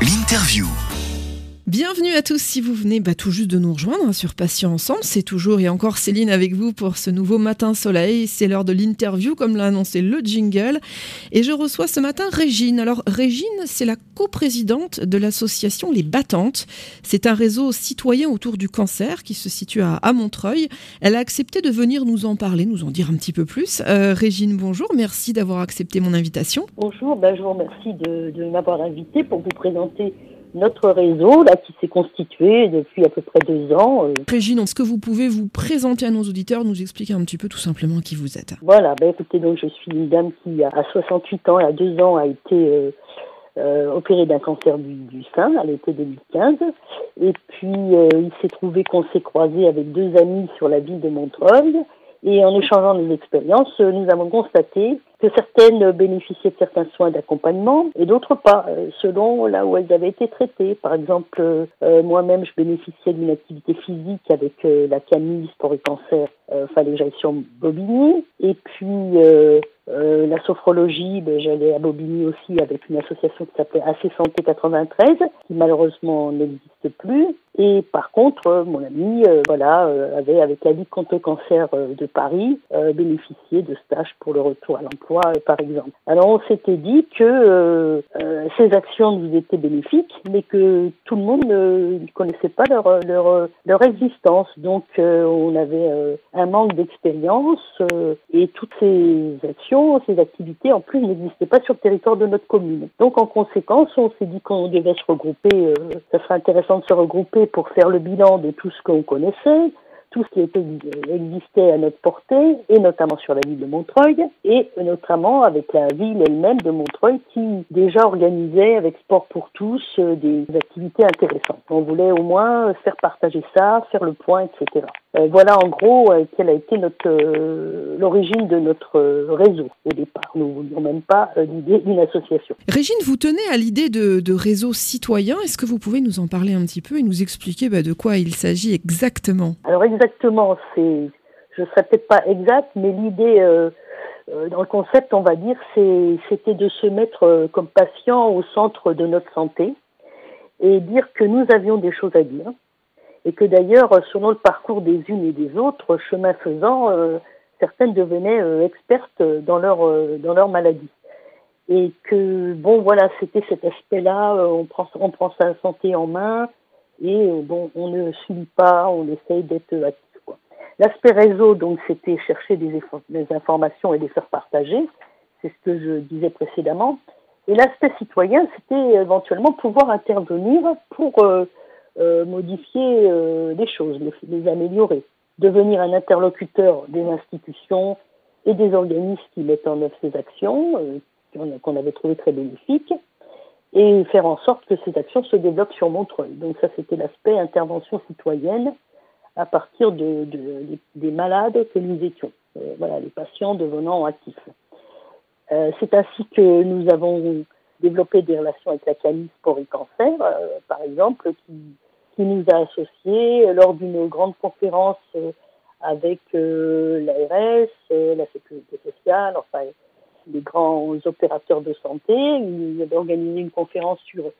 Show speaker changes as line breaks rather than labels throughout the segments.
L'interview.
Bienvenue à tous si vous venez bah, tout juste de nous rejoindre hein, sur Passion Ensemble. C'est toujours et encore Céline avec vous pour ce nouveau matin soleil. C'est l'heure de l'interview comme l'a annoncé le jingle. Et je reçois ce matin Régine. Alors Régine, c'est la coprésidente de l'association Les Battantes. C'est un réseau citoyen autour du cancer qui se situe à, Montreuil. Elle a accepté de venir nous en parler, nous en dire un petit peu plus. Euh, Régine, bonjour. Merci d'avoir accepté mon invitation.
Bonjour, ben, je vous remercie de, de m'avoir invité pour vous présenter notre réseau là qui s'est constitué depuis à peu près deux ans.
Euh. Régine, est-ce que vous pouvez vous présenter à nos auditeurs, nous expliquer un petit peu tout simplement qui vous êtes?
Voilà, ben écoutez, donc je suis une dame qui à 68 ans, a deux ans, a été euh, euh, opérée d'un cancer du, du, sein à l'été 2015. Et puis il s'est trouvé qu'on s'est croisé avec deux amis sur la ville de Montreuil. Et en échangeant des expériences, nous avons constaté que certaines bénéficiaient de certains soins d'accompagnement et d'autres pas, euh, selon là où elles avaient été traitées. Par exemple, euh, moi-même, je bénéficiais d'une activité physique avec euh, la Camille Sport et Cancer, fallait que j'aille sur Bobigny. Et puis, la sophrologie, ben, j'allais à Bobigny aussi avec une association qui s'appelait AC Santé 93, qui malheureusement n'existe plus. Et par contre, mon ami, voilà, avait avec la Ligue contre le cancer de Paris bénéficié de stages pour le retour à l'emploi par exemple. Alors on s'était dit que euh, euh, ces actions nous étaient bénéfiques, mais que tout le monde ne connaissait pas leur, leur, leur existence. Donc on avait un manque d'expérience et toutes ces actions, ces activités en plus n'existaient pas sur le territoire de notre commune. Donc en conséquence, on s'est dit qu'on devait se regrouper, ça serait intéressant de se regrouper pour faire le bilan de tout ce qu'on connaissait, tout ce qui existait à notre portée, et notamment sur la ville de Montreuil, et notamment avec la ville elle-même de Montreuil qui déjà organisait avec Sport pour tous euh, des activités intéressantes. On voulait au moins faire partager ça, faire le point, etc. Euh, voilà en gros euh, quelle a été notre l'origine de notre réseau au départ. Nous ne voulions même pas l'idée d'une association.
Régine, vous tenez à l'idée de, de, réseau citoyen. Est-ce que vous pouvez nous en parler un petit peu et nous expliquer bah, de quoi il s'agit exactement?
Alors exactement, c'est, je ne serais peut-être pas exact, mais l'idée dans le concept, on va dire, c'était de se mettre comme patient au centre de notre santé et dire que nous avions des choses à dire et que d'ailleurs, selon le parcours des unes et des autres, chemin faisant, euh, certaines devenaient euh, expertes dans leur euh, dans leur maladie. Et que bon, voilà, c'était cet aspect-là. on prend on prend sa santé en main et bon, on ne suit pas, on essaye d'être actif. L'aspect réseau, donc, c'était chercher des, des, informations et les faire partager. C'est ce que je disais précédemment. Et l'aspect citoyen, c'était éventuellement pouvoir intervenir pour euh, modifier euh, les choses, les, améliorer, devenir un interlocuteur des institutions et des organismes qui mettent en œuvre ces actions, euh, qu'on avait trouvé très bénéfiques, et faire en sorte que ces actions se développent sur Montreuil. Donc ça, c'était l'aspect intervention citoyenne à partir de, de, des malades que nous étions, voilà, les patients devenant actifs. C'est ainsi que nous avons développé des relations avec la CAMI Sport et Cancer, par exemple, qui nous a associés lors d'une grande conférence euh, avec euh, l'ARS, euh, la Sécurité sociale, enfin les grands opérateurs de santé. Il avait organisé une conférence sur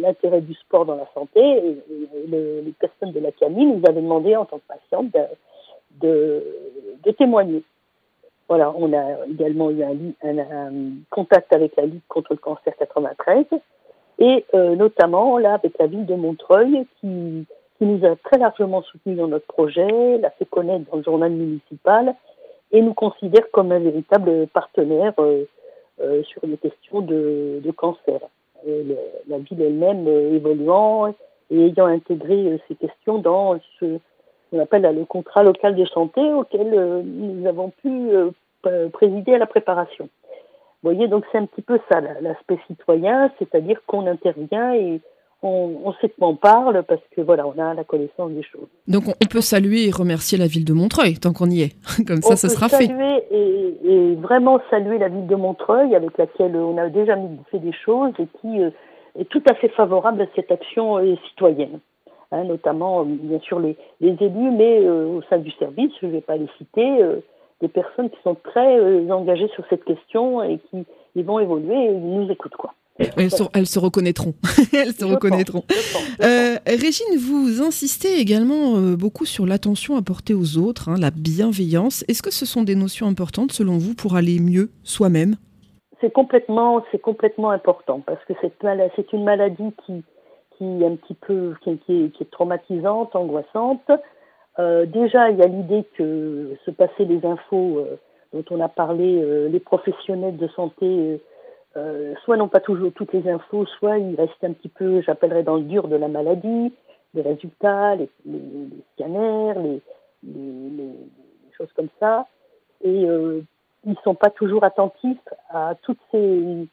l'intérêt du sport dans la santé et, les personnes de la CAMI nous avaient demandé en tant que patiente de, de, témoigner. Voilà, on a également eu un, contact avec la Ligue contre le cancer 93 et euh, notamment là avec la ville de Montreuil qui, qui nous a très largement soutenus dans notre projet, l'a fait connaître dans le journal municipal et nous considère comme un véritable partenaire euh, euh, sur les questions de, de cancer. La ville elle-même évoluant et ayant intégré ces questions dans ce qu'on appelle le contrat local de santé auquel nous avons pu présider à la préparation. Vous voyez, donc c'est un petit peu ça, l'aspect citoyen, c'est-à-dire qu'on intervient et on, on, sait qu'on parle parce que voilà, on a la connaissance des choses.
Donc on peut saluer et remercier la ville de Montreuil tant qu'on y est. Comme ça, ce sera fait.
Saluer et, et, vraiment saluer la ville de Montreuil avec laquelle on a déjà fait des choses et qui euh, est tout à fait favorable à cette action euh, citoyenne. Hein, notamment, euh, bien sûr, les, les élus, mais au sein du service, je ne vais pas les citer, des personnes qui sont très euh, engagées sur cette question et qui ils vont évoluer et ils nous écoutent quoi.
Elles, se reconnaîtront. elles se reconnaîtront. Euh, Régine, vous insistez également euh, beaucoup sur l'attention apportée aux autres, hein, la bienveillance. Est-ce que ce sont des notions importantes selon vous pour aller mieux soi-même?
C'est complètement, c'est complètement important parce que c'est, une maladie qui, qui est un petit peu, qui, est, traumatisante, angoissante. Euh, déjà, il y a l'idée que se passer les infos dont on a parlé, les professionnels de santé euh, soit n'ont pas toujours toutes les infos, soit ils restent un petit peu, j'appellerais dans le dur de la maladie, les résultats, les, scanners, les, choses comme ça, et euh, ils sont pas toujours attentifs à toutes ces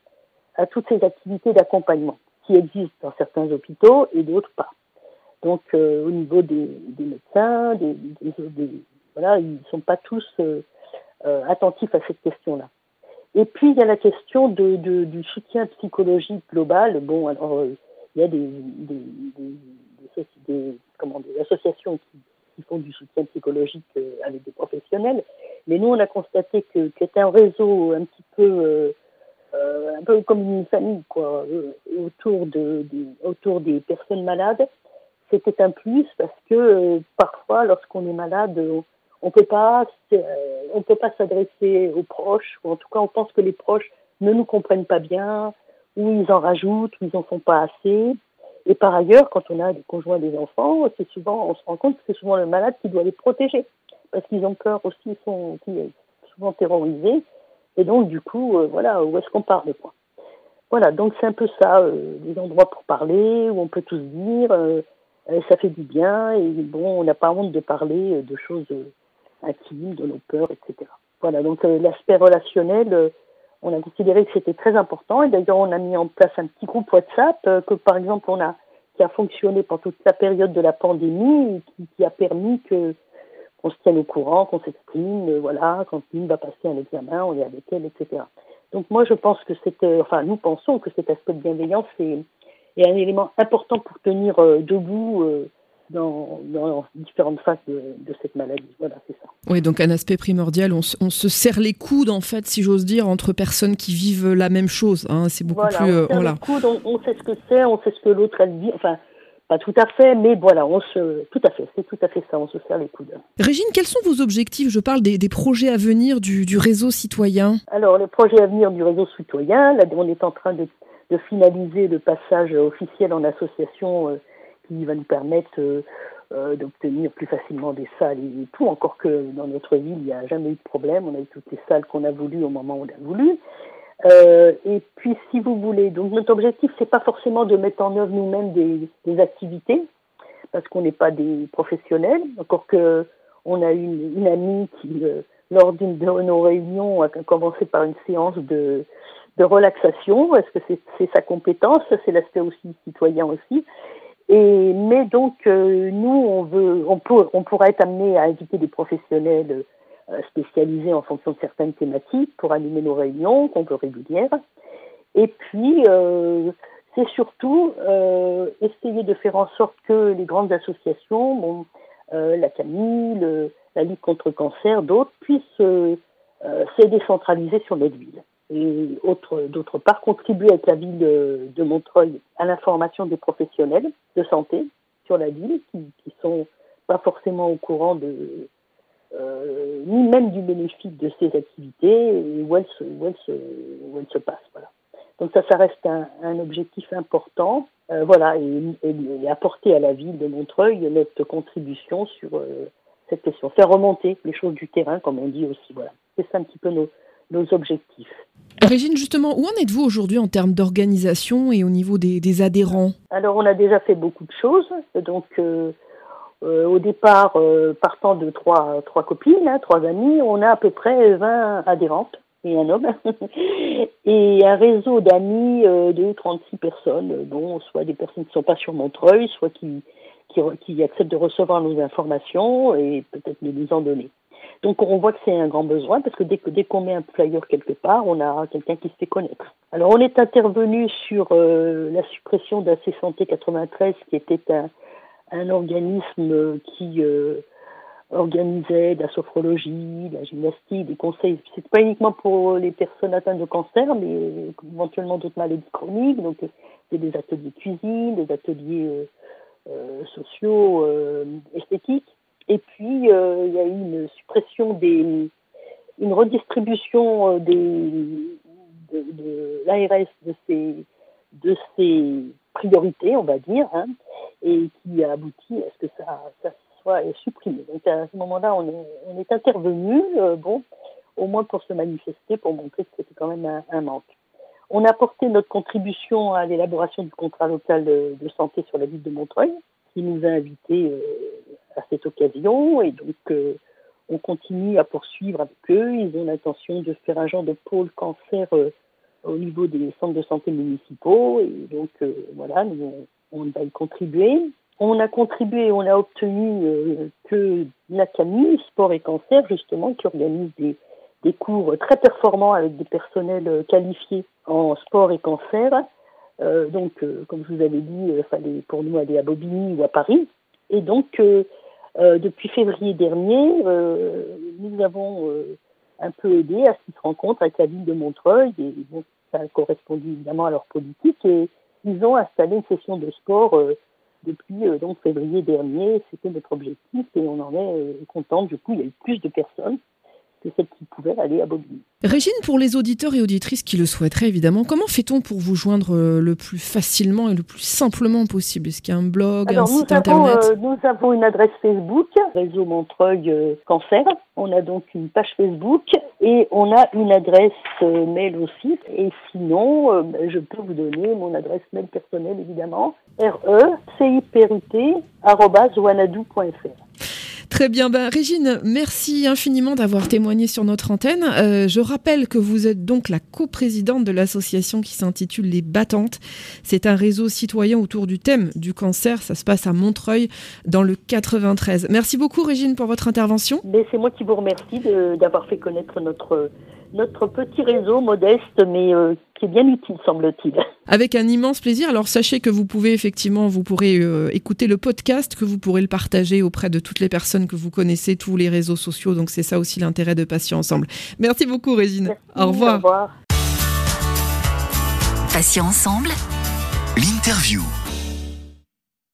à toutes ces activités d'accompagnement qui existent dans certains hôpitaux et d'autres pas. Donc euh, au niveau des, médecins, des, voilà, ils sont pas tous euh, attentifs à cette question-là. Et puis, il y a la question de, de, du soutien psychologique global. Bon, alors, euh, il y a des, des, des, des comment, des associations qui, qui, font du soutien psychologique euh, avec des professionnels. Mais nous, on a constaté que c'est un réseau un petit peu, euh, euh, un peu comme une famille, quoi, autour, de, autour des personnes malades. C'était un plus parce que parfois, lorsqu'on est malade, on peut pas, euh, on peut pas s'adresser aux proches, ou en tout cas, on pense que les proches ne nous comprennent pas bien, ou ils en rajoutent, ou ils en font pas assez. Et par ailleurs, quand on a des conjoints des enfants, c'est souvent, on se rend compte que c'est souvent le malade qui doit les protéger, parce qu'ils ont peur aussi, ils sont, souvent terrorisés. Et donc, du coup, euh, voilà, où est-ce qu'on parle quoi? Voilà, donc c'est un peu ça, euh, des endroits pour parler, où on peut tous dire, ça fait du bien, et bon, on n'a pas honte de parler de choses intimes, de nos peurs, etc. Voilà, donc euh, l'aspect relationnel, euh, on a considéré que c'était très important et d'ailleurs on a mis en place un petit groupe WhatsApp euh, que par exemple on a qui a fonctionné pendant toute la période de la pandémie et qui, qui a permis que qu'on se tienne au courant, qu'on s'exprime, voilà, quand une va passer un examen, on est avec elle, etc. Donc moi je pense que c'était, enfin nous pensons que cet aspect de bienveillance est, est un élément important pour tenir debout dans, dans, différentes phases de, de, cette maladie. Voilà, c'est ça.
Oui, donc un aspect primordial, on, on, se serre les coudes, en fait, si j'ose dire, entre personnes qui vivent la même chose. Hein, c'est beaucoup
voilà,
plus.
On,
euh,
voilà. les coudes, on, on, sait ce que c'est, on sait ce que l'autre elle vit. Enfin, pas tout à fait, mais voilà, on se, tout à fait, c'est tout à fait ça, on se serre les coudes.
Régine, quels sont vos objectifs? Je parle des, des, projets à venir du, du, réseau citoyen.
Alors, les projets à venir du réseau citoyen, là, on est en train de, de finaliser le passage officiel en association euh, qui va nous permettre euh, euh, d'obtenir plus facilement des salles et tout, encore que dans notre ville, il n'y a jamais eu de problème. On a eu toutes les salles qu'on a voulu au moment où on a voulu. Et puis, si vous voulez, donc notre objectif, c'est pas forcément de mettre en œuvre nous-mêmes des, activités, parce qu'on n'est pas des professionnels. Encore que on a une, une amie qui, lors d'une de nos réunions, a commencé par une séance de, de relaxation. Est-ce que c'est sa compétence C'est l'aspect aussi citoyen aussi. Et, mais donc, euh, nous, on, veut, on, peut, on pourra être amené à inviter des professionnels euh, spécialisés en fonction de certaines thématiques pour animer nos réunions, qu'on peut régulières. Et puis, euh, c'est surtout euh, essayer de faire en sorte que les grandes associations, bon, euh, la Camille, la Ligue contre le cancer, d'autres, puissent se décentraliser sur notre ville et d'autre part contribuer avec la ville de, Montreuil à l'information des professionnels de santé sur la ville qui, qui sont pas forcément au courant de euh, ni même du bénéfice de ces activités et où elles se, passent. Voilà. Donc ça, ça reste un, objectif important. Euh, voilà, et, apporter à la ville de Montreuil notre contribution sur euh, cette question. Faire remonter les choses du terrain, comme on dit aussi. Voilà. C'est ça un petit peu nos, nos objectifs.
Régine, justement, où en êtes-vous aujourd'hui en termes d'organisation et au niveau des, des, adhérents?
Alors, on a déjà fait beaucoup de choses. Donc, euh, euh, au départ, euh, partant de trois, trois copines, hein, trois amies, on a à peu près 20 adhérentes et un homme. et un réseau d'amis de 36 personnes, dont soit des personnes qui ne sont pas sur Montreuil, soit qui, qui, qui acceptent de recevoir nos informations et peut-être de nous en donner. Donc on voit que c'est un grand besoin parce que dès que dès qu'on met un flyer quelque part, on a quelqu'un qui se fait connaître. Alors on est intervenu sur euh, la suppression d'AC Santé 93 qui était un, organisme qui euh, organisait de la sophrologie, de la gymnastique, des conseils. C'est pas uniquement pour les personnes atteintes de cancer, mais éventuellement d'autres maladies chroniques. Donc, c'est des ateliers cuisine, des ateliers euh, sociaux, esthétiques. Et puis, il y a eu une suppression une redistribution des, de, l'ARS de ces, de ces priorités, on va dire, hein, et qui a abouti à ce que ça, ça soit supprimé. Donc à ce moment-là, on est, intervenu, bon, au moins pour se manifester, pour montrer que c'était quand même un, manque. On a apporté notre contribution à l'élaboration du contrat local de, santé sur la ville de Montreuil, qui nous a invités euh, cette occasion. Et donc, euh, on continue à poursuivre avec eux. Ils ont l'intention de faire un genre de pôle cancer euh, au niveau des centres de santé municipaux. Et donc, voilà, nous, on, va y contribuer. On a contribué, on a obtenu que la Sport et Cancer, justement, qui organise des, des cours très performants avec des personnels qualifiés en sport et cancer. Euh, donc, euh, comme je vous avais dit, il fallait pour nous aller à Bobigny ou à Paris. Et donc, euh, depuis février dernier, nous avons un peu aidé à cette rencontre avec la ville de Montreuil. Et bon, ça a correspondu évidemment à leur politique. Et ils ont installé une session de sport depuis donc février dernier. C'était notre objectif et on en est content. Du coup, il y a eu plus de personnes que celles qui pouvaient aller à Bobigny.
Régine, pour les auditeurs et auditrices qui le souhaiteraient évidemment, comment fait-on pour vous joindre euh, le plus facilement et le plus simplement possible? Est-ce qu'il y a un blog, un site internet?
euh, Nous avons une adresse Facebook, Réseau Montreuil euh, Cancer. On a donc une page Facebook et on a une adresse mail aussi. Et sinon, je peux vous donner mon adresse mail personnelle évidemment, re
Très bien. Ben, Régine, merci infiniment d'avoir témoigné sur notre antenne. Euh, je rappelle que vous êtes donc la coprésidente de l'association qui s'intitule Les Battantes. C'est un réseau citoyen autour du thème du cancer. Ça se passe à Montreuil, dans le 93. Merci beaucoup, Régine, pour votre intervention.
C'est moi qui vous remercie d'avoir fait connaître notre notre petit réseau modeste, mais euh, qui est bien utile, semble-t-il.
Avec un immense plaisir. Alors sachez que vous pouvez effectivement, vous pourrez euh, écouter le podcast, que vous pourrez le partager auprès de toutes les personnes que vous connaissez, tous les réseaux sociaux. Donc c'est ça aussi l'intérêt de Patients Ensemble. Merci beaucoup, Régine.
au revoir. Au revoir.
Patients Ensemble, l'interview.